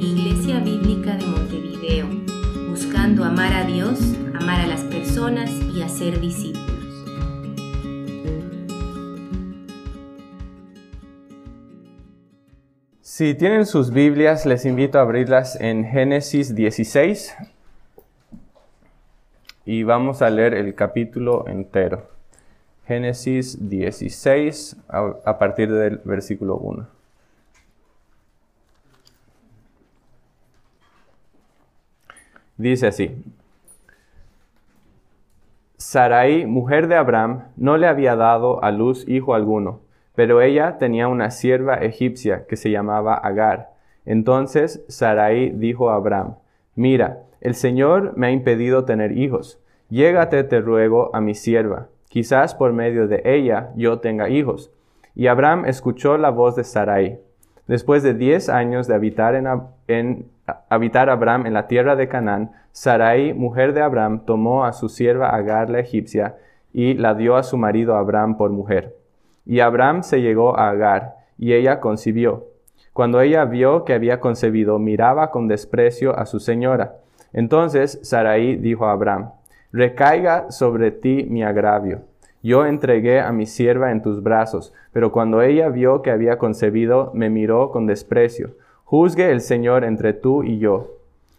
Iglesia Bíblica de Montevideo, buscando amar a Dios, amar a las personas y hacer discípulos. Si tienen sus Biblias, les invito a abrirlas en Génesis 16 y vamos a leer el capítulo entero. Génesis 16 a, partir del versículo 1. Dice así. Sarai, mujer de Abraham, no le había dado a luz hijo alguno, pero ella tenía una sierva egipcia que se llamaba Agar. Entonces Sarai dijo a Abraham, Mira, el Señor me ha impedido tener hijos. Llégate, te ruego, a mi sierva quizás por medio de ella yo tenga hijos. Y Abraham escuchó la voz de Sarai. Después de diez años de habitar, en, habitar Abraham en la tierra de Canaán, Sarai, mujer de Abraham, tomó a su sierva Agar la egipcia y la dio a su marido Abraham por mujer. Y Abraham se llegó a Agar, y ella concibió. Cuando ella vio que había concebido, miraba con desprecio a su señora. Entonces Sarai dijo a Abraham, recaiga sobre ti mi agravio. Yo entregué a mi sierva en tus brazos, pero cuando ella vio que había concebido, me miró con desprecio. Juzgue el Señor entre tú y yo.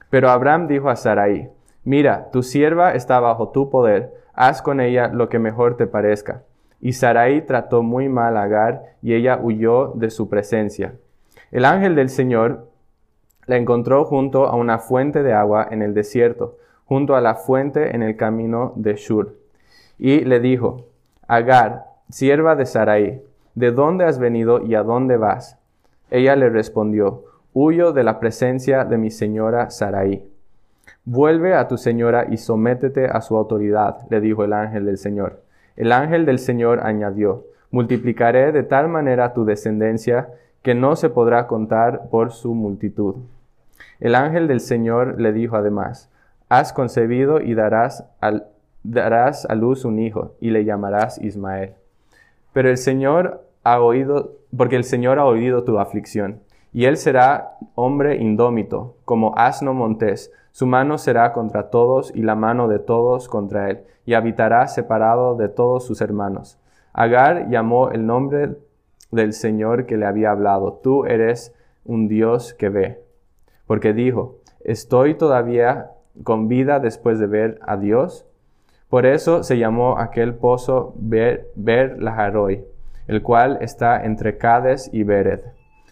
Pero Abraham dijo a Sarai, Mira, tu sierva está bajo tu poder, haz con ella lo que mejor te parezca. Y Sarai trató muy mal a Agar, y ella huyó de su presencia. El ángel del Señor la encontró junto a una fuente de agua en el desierto junto a la fuente en el camino de Shur. Y le dijo, Agar, sierva de Sarai, ¿de dónde has venido y a dónde vas? Ella le respondió, Huyo de la presencia de mi señora Sarai. Vuelve a tu señora y sométete a su autoridad, le dijo el ángel del Señor. El ángel del Señor añadió, Multiplicaré de tal manera tu descendencia que no se podrá contar por su multitud. El ángel del Señor le dijo además, has concebido y darás, darás a luz un hijo y le llamarás Ismael. Pero el Señor ha oído, porque el Señor ha oído tu aflicción, y él será hombre indómito, como asno montés. Su mano será contra todos y la mano de todos contra él, y habitará separado de todos sus hermanos. Agar llamó el nombre del Señor que le había hablado, tú eres un Dios que ve. Porque dijo, estoy todavía con vida después de ver a Dios. Por eso se llamó aquel pozo Ber, Ber el cual está entre Cades y Bered.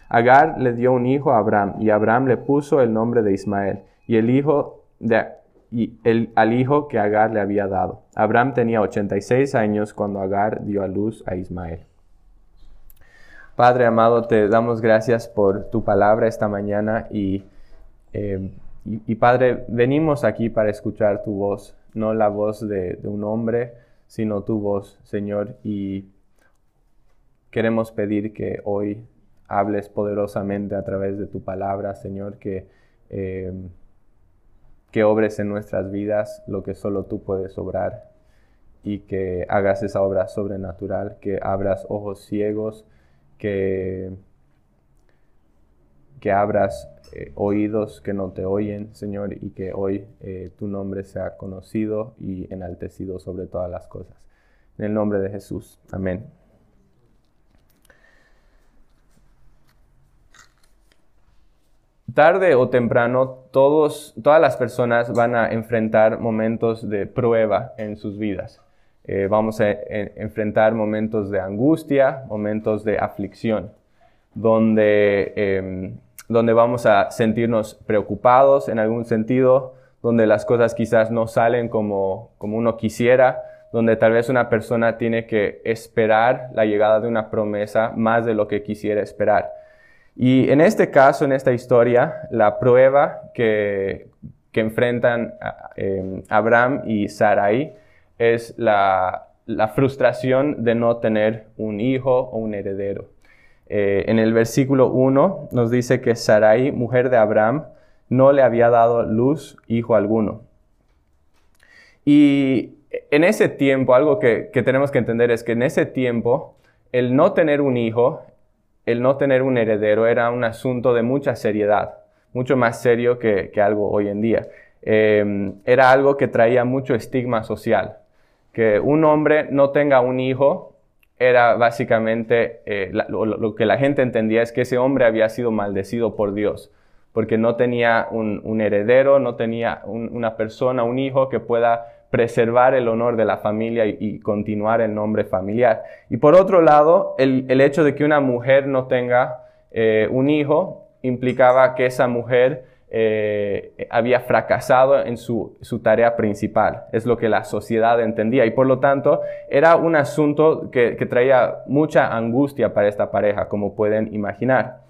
Agar le dio un hijo a Abraham, y Abraham le puso el nombre de Ismael, y el hijo de, y el, al hijo que Agar le había dado. Abraham tenía 86 años cuando Agar dio a luz a Ismael. Padre amado, te damos gracias por tu palabra esta mañana y eh, y, Padre, venimos aquí para escuchar tu voz, no la voz de, un hombre, sino tu voz, Señor, y queremos pedir que hoy hables poderosamente a través de tu palabra, Señor, que, eh, que obres en nuestras vidas lo que solo tú puedes obrar y que hagas esa obra sobrenatural, que abras ojos ciegos, que, que abras eh, oídos que no te oyen, Señor, y que hoy eh, tu nombre sea conocido y enaltecido sobre todas las cosas. En el nombre de Jesús. Amén. Tarde o temprano, todos, todas las personas van a enfrentar momentos de prueba en sus vidas. Eh, vamos a enfrentar momentos de angustia, momentos de aflicción, donde em, donde vamos a sentirnos preocupados en algún sentido, donde las cosas quizás no salen como, como uno quisiera, donde tal vez una persona tiene que esperar la llegada de una promesa más de lo que quisiera esperar. Y en este caso, en esta historia, la prueba que, que enfrentan eh, Abraham y Sarai es la, la frustración de no tener un hijo o un heredero. Eh, en el versículo 1 nos dice que Sarai, mujer de Abraham, no le había dado luz hijo alguno. Y en ese tiempo, algo que, tenemos que entender es que en ese tiempo, el no tener un hijo el no tener un heredero era un asunto de mucha seriedad, mucho más serio que, algo hoy en día. Em, era algo que traía mucho estigma social. Que un hombre no tenga un hijo era básicamente eh, lo, que la gente entendía es que ese hombre había sido maldecido por Dios, porque no tenía un, heredero, no tenía una persona, un hijo que pueda preservar el honor de la familia y, continuar el nombre familiar. Y por otro lado, el, hecho de que una mujer no tenga eh, un hijo implicaba que esa mujer eh, había fracasado en su, tarea principal, es lo que la sociedad entendía y por lo tanto era un asunto que traía mucha angustia para esta pareja, como pueden imaginar.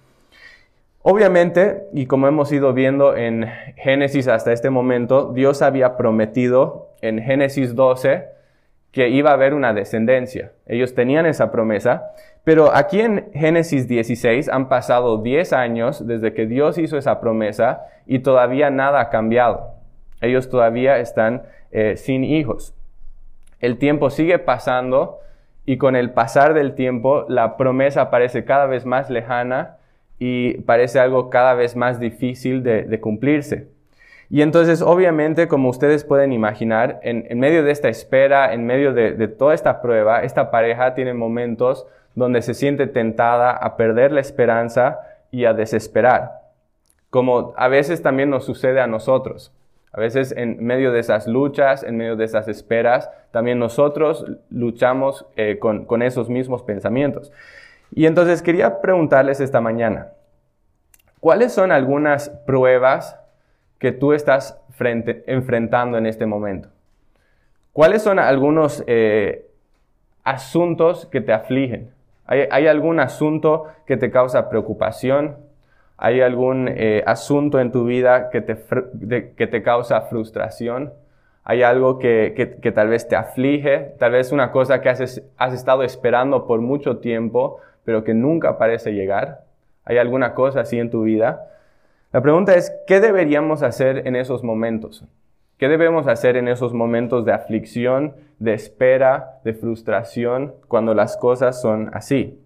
Obviamente, y como hemos ido viendo en Génesis hasta este momento, Dios había prometido en Génesis 12 que iba a haber una descendencia. Ellos tenían esa promesa, pero aquí en Génesis 16 han pasado 10 años desde que Dios hizo esa promesa y todavía nada ha cambiado. Ellos todavía están eh, sin hijos. El tiempo sigue pasando y con el pasar del tiempo la promesa parece cada vez más lejana y parece algo cada vez más difícil de, cumplirse. Y entonces, obviamente, como ustedes pueden imaginar, en, medio de esta espera, en medio de, toda esta prueba, esta pareja tiene momentos donde se siente tentada a perder la esperanza y a desesperar, como a veces también nos sucede a nosotros. A veces en medio de esas luchas, en medio de esas esperas, también nosotros luchamos eh, con esos mismos pensamientos. Y entonces quería preguntarles esta mañana, ¿cuáles son algunas pruebas que tú estás enfrentando en este momento? ¿Cuáles son algunos eh, asuntos que te afligen? ¿Hay, algún asunto que te causa preocupación? ¿Hay algún eh, asunto en tu vida que te, que te causa frustración? ¿Hay algo que, que, tal vez te aflige? Tal vez una cosa que has, has estado esperando por mucho tiempo, pero que nunca parece llegar? ¿Hay alguna cosa así en tu vida? La pregunta es, ¿qué deberíamos hacer en esos momentos? ¿Qué debemos hacer en esos momentos de aflicción, de espera, de frustración, cuando las cosas son así?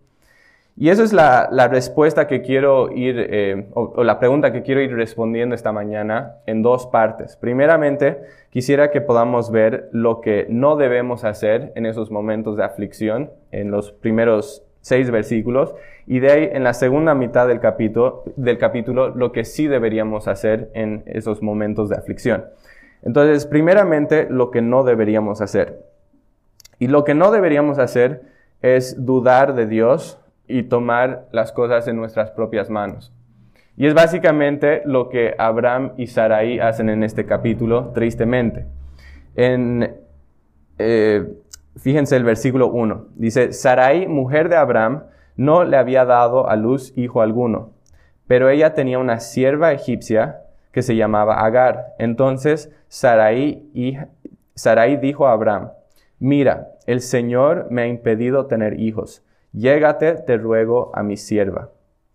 Y esa es la, respuesta que quiero ir, eh, o, la pregunta que quiero ir respondiendo esta mañana en dos partes. Primeramente, quisiera que podamos ver lo que no debemos hacer en esos momentos de aflicción, en los primeros seis versículos, y de ahí en la segunda mitad del capítulo, del capítulo lo que sí deberíamos hacer en esos momentos de aflicción. Entonces, primeramente, lo que no deberíamos hacer. Y lo que no deberíamos hacer es dudar de Dios y tomar las cosas en nuestras propias manos. Y es básicamente lo que Abraham y Sarai hacen en este capítulo, tristemente. En, eh, Fíjense el versículo 1. Dice, Sarai, mujer de Abraham, no le había dado a luz hijo alguno, pero ella tenía una sierva egipcia que se llamaba Agar. Entonces Sarai, Sarai dijo a Abraham, mira, el Señor me ha impedido tener hijos. Llégate, te ruego, a mi sierva.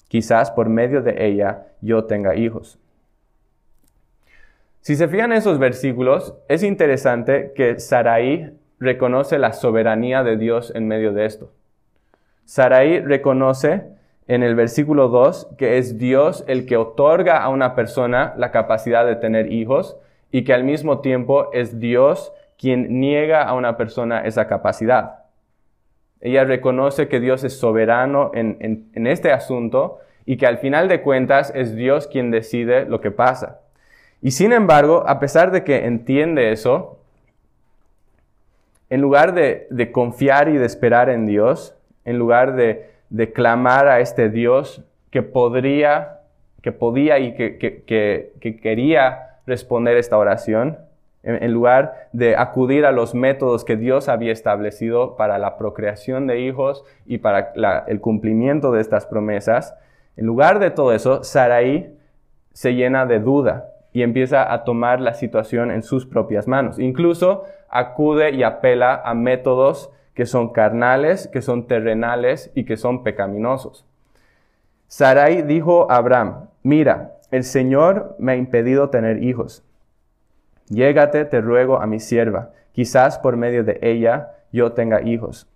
Quizás por medio de ella yo tenga hijos. Si se fijan en esos versículos, es interesante que Sarai reconoce la soberanía de Dios en medio de esto. Sarai reconoce en el versículo 2 que es Dios el que otorga a una persona la capacidad de tener hijos y que al mismo tiempo es Dios quien niega a una persona esa capacidad. Ella reconoce que Dios es soberano en, en este asunto y que al final de cuentas es Dios quien decide lo que pasa. Y sin embargo, a pesar de que entiende eso, en lugar de, confiar y de esperar en Dios, en lugar de, clamar a este Dios que podría, que podía y que, quería responder esta oración, en, lugar de acudir a los métodos que Dios había establecido para la procreación de hijos y para el cumplimiento de estas promesas, en lugar de todo eso, Sarai se llena de duda y empieza a tomar la situación en sus propias manos. Incluso acude y apela a métodos que son carnales, que son terrenales y que son pecaminosos. Sarai dijo a Abraham, mira, el Señor me ha impedido tener hijos. Llégate, te ruego, a mi sierva, quizás por medio de ella yo tenga hijos.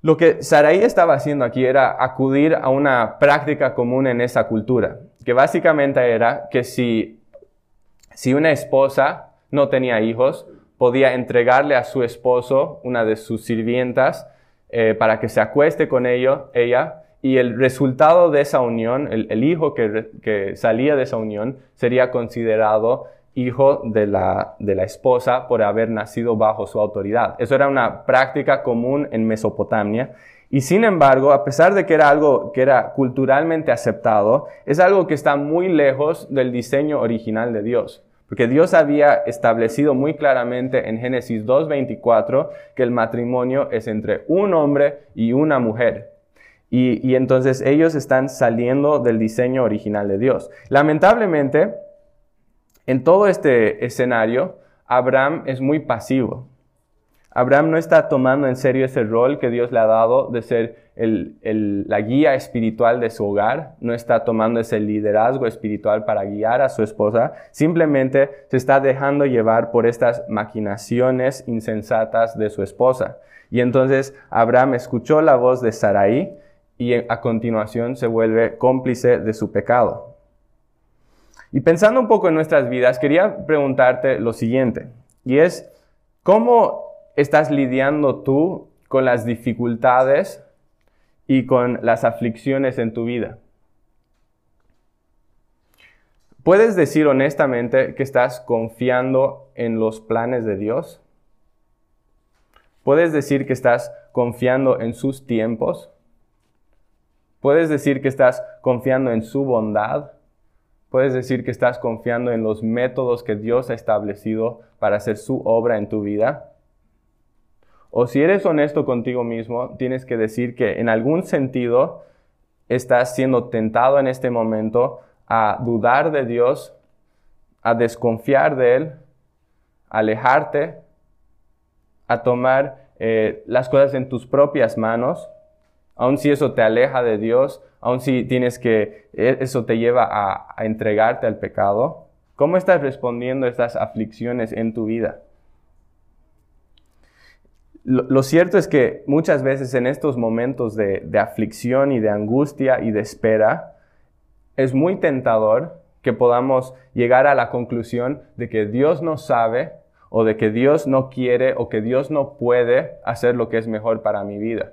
Lo que Sarai estaba haciendo aquí era acudir a una práctica común en esa cultura, que básicamente era que si, si una esposa no tenía hijos, podía entregarle a su esposo una de sus sirvientas eh, para que se acueste con ello, ella y el resultado de esa unión, el, hijo que, que, salía de esa unión, sería considerado hijo de la, de la esposa por haber nacido bajo su autoridad. Eso era una práctica común en Mesopotamia. Y sin embargo, a pesar de que era algo que era culturalmente aceptado, es algo que está muy lejos del diseño original de Dios. Porque Dios había establecido muy claramente en Génesis 2.24 que el matrimonio es entre un hombre y una mujer. Y, y, entonces ellos están saliendo del diseño original de Dios. Lamentablemente, en todo este escenario, Abraham es muy pasivo. Abraham no está tomando en serio ese rol que Dios le ha dado de ser la guía espiritual de su hogar, no está tomando ese liderazgo espiritual para guiar a su esposa, simplemente se está dejando llevar por estas maquinaciones insensatas de su esposa. Y entonces Abraham escuchó la voz de Sarai y a continuación se vuelve cómplice de su pecado. Y pensando un poco en nuestras vidas, quería preguntarte lo siguiente, y es, ¿cómo estás lidiando tú con las dificultades y con las aflicciones en tu vida? ¿Puedes decir honestamente que estás confiando en los planes de Dios? ¿Puedes decir que estás confiando en sus tiempos? ¿Puedes decir que estás confiando en su bondad? Puedes decir que estás confiando en los métodos que Dios ha establecido para hacer su obra en tu vida. O si eres honesto contigo mismo, tienes que decir que en algún sentido estás siendo tentado en este momento a dudar de Dios, a desconfiar de Él, a alejarte, a tomar eh, las cosas en tus propias manos, aun si eso te aleja de Dios, aun si tienes que, e, eso te lleva a, entregarte al pecado? ¿Cómo estás respondiendo a estas aflicciones en tu vida? Lo, cierto es que muchas veces en estos momentos de, de aflicción y de angustia y de espera, es muy tentador que podamos llegar a la conclusión de que Dios no sabe o de que Dios no quiere o que Dios no puede hacer lo que es mejor para mi vida.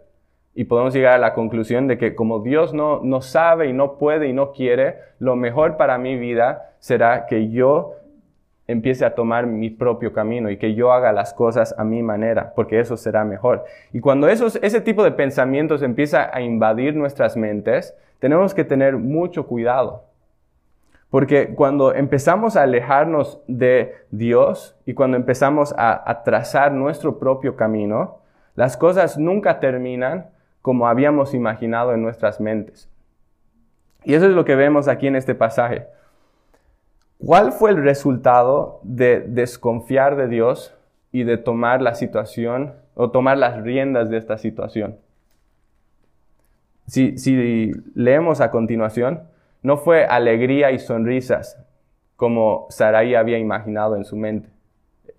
Y podemos llegar a la conclusión de que como Dios no, no sabe y no puede y no quiere, lo mejor para mi vida será que yo empiece a tomar mi propio camino y que yo haga las cosas a mi manera, porque eso será mejor. Y cuando esos, ese tipo de pensamientos empieza a invadir nuestras mentes, tenemos que tener mucho cuidado. Porque cuando empezamos a alejarnos de Dios y cuando empezamos a, a trazar nuestro propio camino, las cosas nunca terminan como habíamos imaginado en nuestras mentes. Y eso es lo que vemos aquí en este pasaje. ¿Cuál fue el resultado de desconfiar de Dios y de tomar la situación o tomar las riendas de esta situación? Si, leemos a continuación, no fue alegría y sonrisas como Sarai había imaginado en su mente.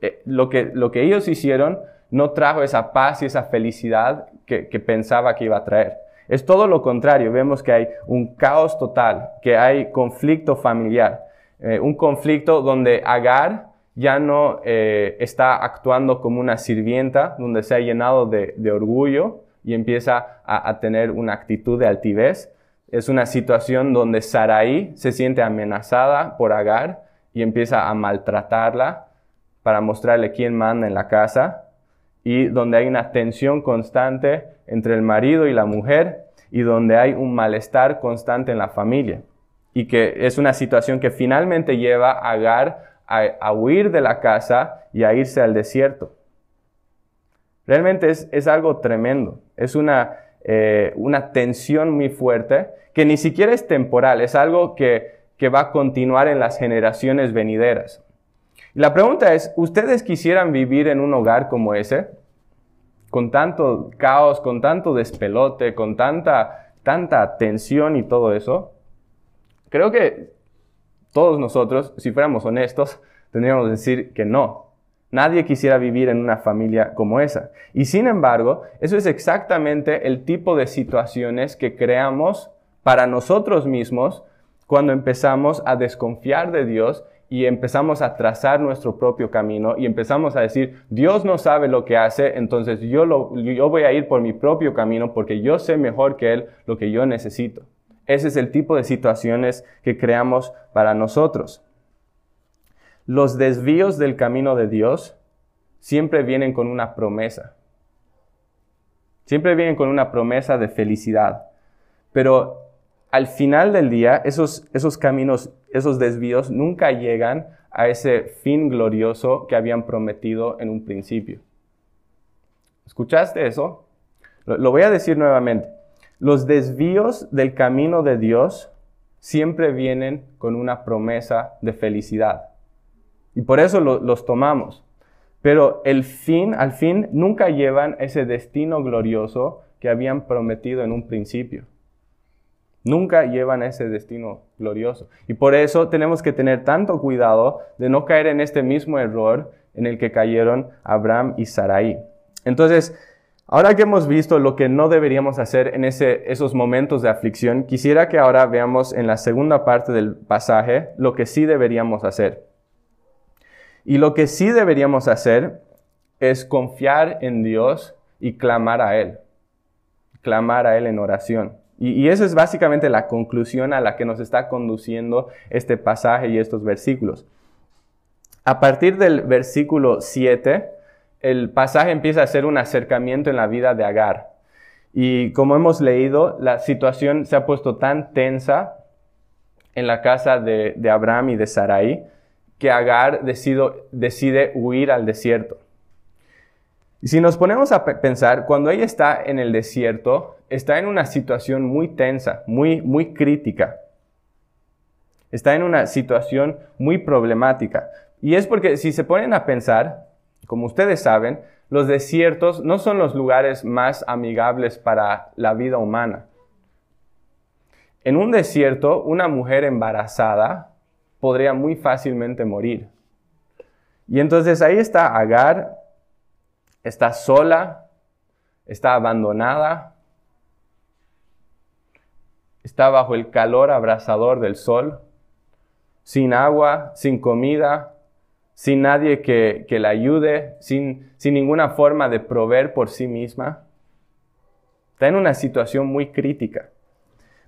Eh, lo, que, lo que ellos hicieron no trajo esa paz y esa felicidad que, pensaba que iba a traer. Es todo lo contrario, vemos que hay un caos total, que hay conflicto familiar, eh, un conflicto donde Agar ya no eh, está actuando como una sirvienta, donde se ha llenado de, orgullo y empieza a, a, tener una actitud de altivez. Es una situación donde Sarai se siente amenazada por Agar y empieza a maltratarla para mostrarle quién manda en la casa y donde hay una tensión constante entre el marido y la mujer y donde hay un malestar constante en la familia. Y que es una situación que finalmente lleva a Agar a, huir de la casa y a irse al desierto. Realmente es, algo tremendo, es una, eh, una tensión muy fuerte que ni siquiera es temporal, es algo que, que va a continuar en las generaciones venideras. La pregunta es, ¿ustedes quisieran vivir en un hogar como ese? Con tanto caos, con tanto despelote, con tanta, tanta tensión y todo eso. Creo que todos nosotros, si fuéramos honestos, tendríamos que decir que no. Nadie quisiera vivir en una familia como esa. Y sin embargo, eso es exactamente el tipo de situaciones que creamos para nosotros mismos cuando empezamos a desconfiar de Dios y empezamos a trazar nuestro propio camino y empezamos a decir, Dios no sabe lo que hace, entonces yo, lo, yo voy a ir por mi propio camino porque yo sé mejor que Él lo que yo necesito. Ese es el tipo de situaciones que creamos para nosotros. Los desvíos del camino de Dios siempre vienen con una promesa. Siempre vienen con una promesa de felicidad. Pero al final del día, esos, esos caminos, esos desvíos nunca llegan a ese fin glorioso que habían prometido en un principio. ¿Escuchaste eso? Lo, voy a decir nuevamente. Los desvíos del camino de Dios siempre vienen con una promesa de felicidad. Y por eso los tomamos. Pero el fin, al fin, nunca llevan ese destino glorioso que habían prometido en un principio. Nunca llevan ese destino glorioso. Y por eso tenemos que tener tanto cuidado de no caer en este mismo error en el que cayeron Abraham y Sarai. Entonces, ahora que hemos visto lo que no deberíamos hacer en ese, esos momentos de aflicción, quisiera que ahora veamos en la segunda parte del pasaje lo que sí deberíamos hacer. Y lo que sí deberíamos hacer es confiar en Dios y clamar a Él. Clamar a Él en oración. Y, esa es básicamente la conclusión a la que nos está conduciendo este pasaje y estos versículos. A partir del versículo 7, el pasaje empieza a ser un acercamiento en la vida de Agar. Y como hemos leído, la situación se ha puesto tan tensa en la casa de, Abraham y de Sarai que Agar decide huir al desierto. Y si nos ponemos a pensar, cuando ella está en el desierto, está en una situación muy tensa, muy, muy crítica. Está en una situación muy problemática. Y es porque si se ponen a pensar, como ustedes saben, los desiertos no son los lugares más amigables para la vida humana. En un desierto, una mujer embarazada podría muy fácilmente morir. Y entonces ahí está Agar está sola, está abandonada, está bajo el calor abrasador del sol, sin agua, sin comida, sin nadie que, la ayude, sin, sin ninguna forma de proveer por sí misma. Está en una situación muy crítica.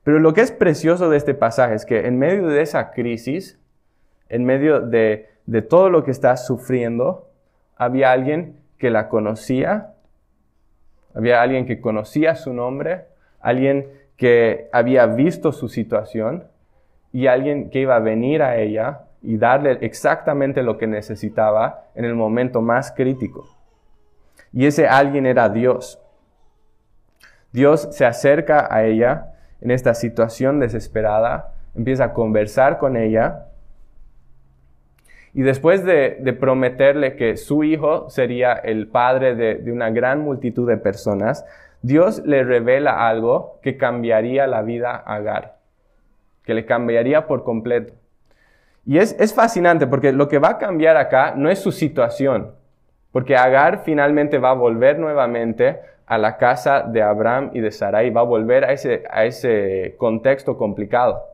Pero lo que es precioso de este pasaje es que en medio de esa crisis, en medio de, de todo lo que está sufriendo, había alguien que la conocía, había alguien que conocía su nombre, alguien que había visto su situación y alguien que iba a venir a ella y darle exactamente lo que necesitaba en el momento más crítico. Y ese alguien era Dios. Dios se acerca a ella en esta situación desesperada, empieza a conversar con ella y después de, prometerle que su hijo sería el padre de, una gran multitud de personas, Dios le revela algo que cambiaría la vida a Agar, que le cambiaría por completo. Y es, es fascinante porque lo que va a cambiar acá no es su situación, porque Agar finalmente va a volver nuevamente a la casa de Abraham y de Sarai, va a volver a ese, a ese contexto complicado.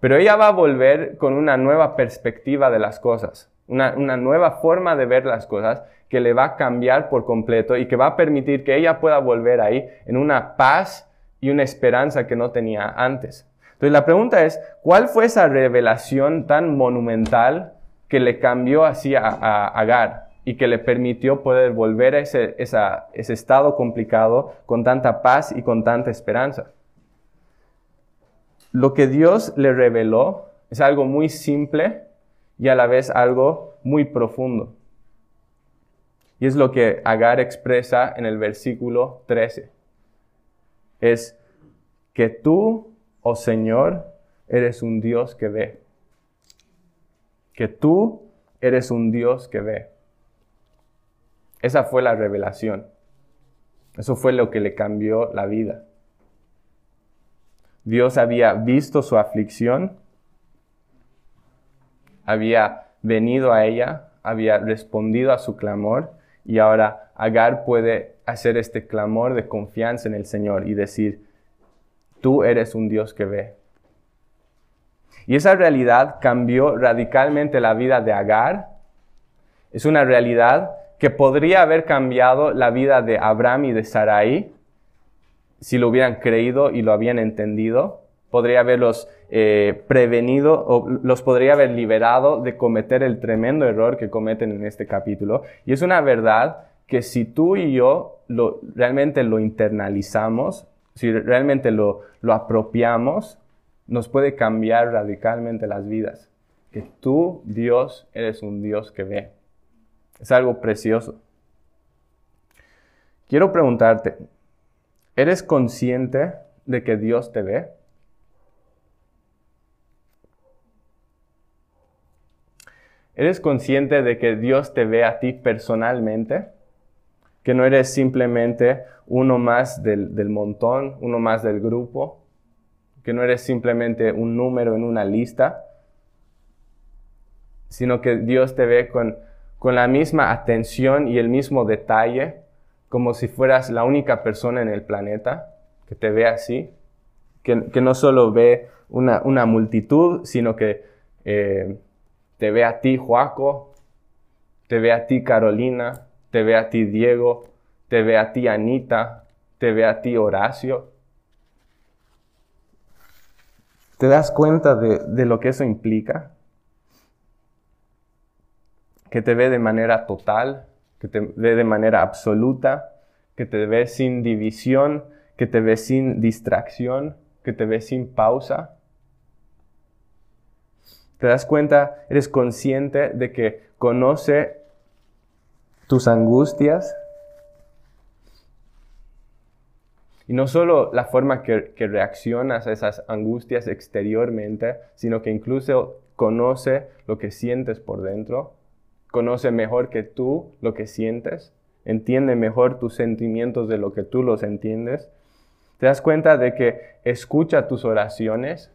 Pero ella va a volver con una nueva perspectiva de las cosas, una, nueva forma de ver las cosas que le va a cambiar por completo y que va a permitir que ella pueda volver ahí en una paz y una esperanza que no tenía antes. Entonces la pregunta es, ¿cuál fue esa revelación tan monumental que le cambió así a, Agar y que le permitió poder volver a ese, estado complicado con tanta paz y con tanta esperanza? Lo que Dios le reveló es algo muy simple y a la vez algo muy profundo. Y es lo que Agar expresa en el versículo 13. Es que tú, oh Señor, eres un Dios que ve. Que tú eres un Dios que ve. Esa fue la revelación. Eso fue lo que le cambió la vida. Dios había visto su aflicción, había venido a ella, había respondido a su clamor y ahora Agar puede hacer este clamor de confianza en el Señor y decir, tú eres un Dios que ve. Y esa realidad cambió radicalmente la vida de Agar. Es una realidad que podría haber cambiado la vida de Abraham y de Sarai si lo hubieran creído y lo habían entendido. Podría haberlos eh, prevenido o los podría haber liberado de cometer el tremendo error que cometen en este capítulo. Y es una verdad que si tú y yo realmente lo internalizamos, si realmente lo, lo apropiamos, nos puede cambiar radicalmente las vidas. Que tú, Dios, eres un Dios que ve. Es algo precioso. Quiero preguntarte, ¿eres consciente de que Dios te ve? ¿Eres consciente de que Dios te ve a ti personalmente? Que no eres simplemente uno más del, montón, uno más del grupo, que no eres simplemente un número en una lista, sino que Dios te ve con, con la misma atención y el mismo detalle, como si fueras la única persona en el planeta que te ve así, que, no solo ve una, multitud, sino que eh, te ve a ti, Joaco, te ve a ti, Carolina, te ve a ti, Diego, te ve a ti, Anita, te ve a ti, Horacio. ¿Te das cuenta de, de lo que eso implica? Que te ve de manera total, que te ve de manera absoluta, que te ve sin división, que te ve sin distracción, que te ve sin pausa. ¿Te das cuenta? Eres consciente de que conoce tus angustias. Y no solo la forma que, reaccionas a esas angustias exteriormente, sino que incluso conoce lo que sientes por dentro, conoce mejor que tú lo que sientes, entiende mejor tus sentimientos de lo que tú los entiendes. Te das cuenta de que escucha tus oraciones,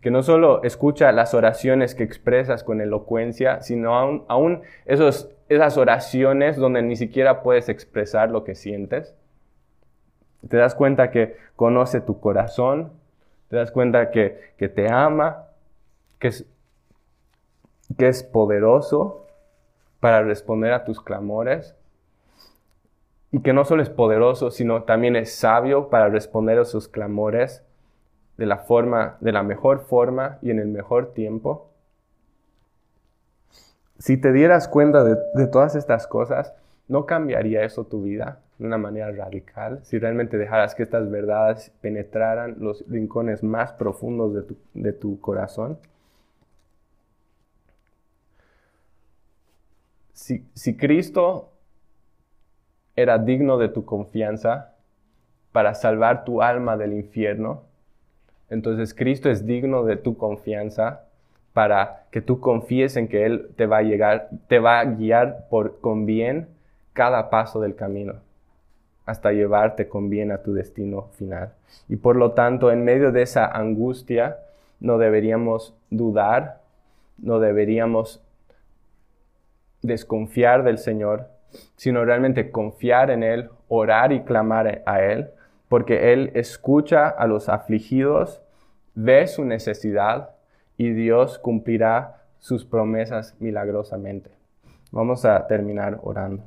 que no solo escucha las oraciones que expresas con elocuencia, sino aún, esos, esas oraciones donde ni siquiera puedes expresar lo que sientes. Te das cuenta que conoce tu corazón, te das cuenta que, que te ama, que es, que es poderoso para responder a tus clamores y que no solo es poderoso, sino también es sabio para responder a sus clamores de la forma, de la mejor forma y en el mejor tiempo. Si te dieras cuenta de, todas estas cosas, ¿no cambiaría eso tu vida de una manera radical? Si realmente dejaras que estas verdades penetraran los rincones más profundos de tu, de tu corazón. Si, si Cristo era digno de tu confianza para salvar tu alma del infierno, entonces Cristo es digno de tu confianza para que tú confíes en que Él te va a llegar, te va a guiar por, con bien cada paso del camino, hasta llevarte con bien a tu destino final. Y por lo tanto, en medio de esa angustia, no deberíamos dudar, no deberíamos desconfiar del Señor, sino realmente confiar en Él, orar y clamar a Él, porque Él escucha a los afligidos, ve su necesidad y Dios cumplirá sus promesas milagrosamente. Vamos a terminar orando.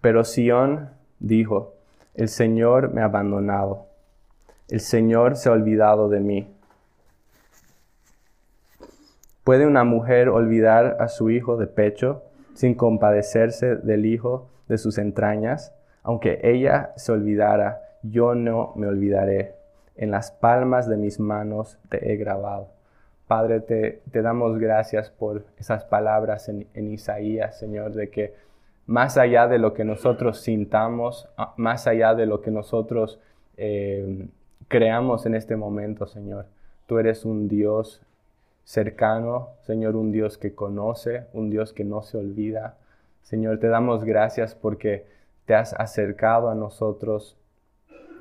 Pero Sión dijo, el Señor me ha abandonado el Señor se ha olvidado de mí. ¿Puede una mujer olvidar a su hijo de pecho sin compadecerse del hijo de sus entrañas? Aunque ella se olvidara, yo no me olvidaré. En las palmas de mis manos te he grabado. Padre, te, damos gracias por esas palabras en, Isaías, Señor, de que más allá de lo que nosotros sintamos, ah, más allá de lo que nosotros eh, creamos en este momento, Señor. Tú eres un Dios cercano, Señor, un Dios que conoce, un Dios que no se olvida. Señor, te damos gracias porque te has acercado a nosotros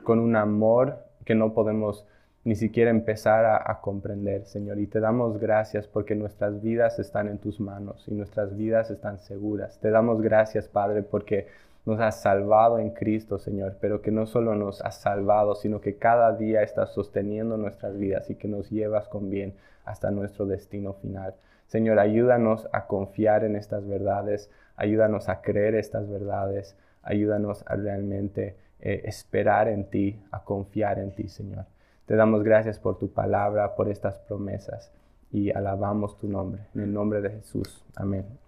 con un amor que no podemos ni siquiera empezar a, comprender, Señor. Y te damos gracias porque nuestras vidas están en tus manos y nuestras vidas están seguras. Te damos gracias, Padre, porque nos has salvado en Cristo, Señor, pero que no solo nos has salvado, sino que cada día estás sosteniendo nuestras vidas y que nos llevas con bien hasta nuestro destino final. Señor, ayúdanos a confiar en estas verdades, ayúdanos a creer estas verdades, ayúdanos a realmente eh, esperar en ti, a confiar en ti, Señor. Te damos gracias por tu palabra, por estas promesas y alabamos tu nombre. En el nombre de Jesús. Amén.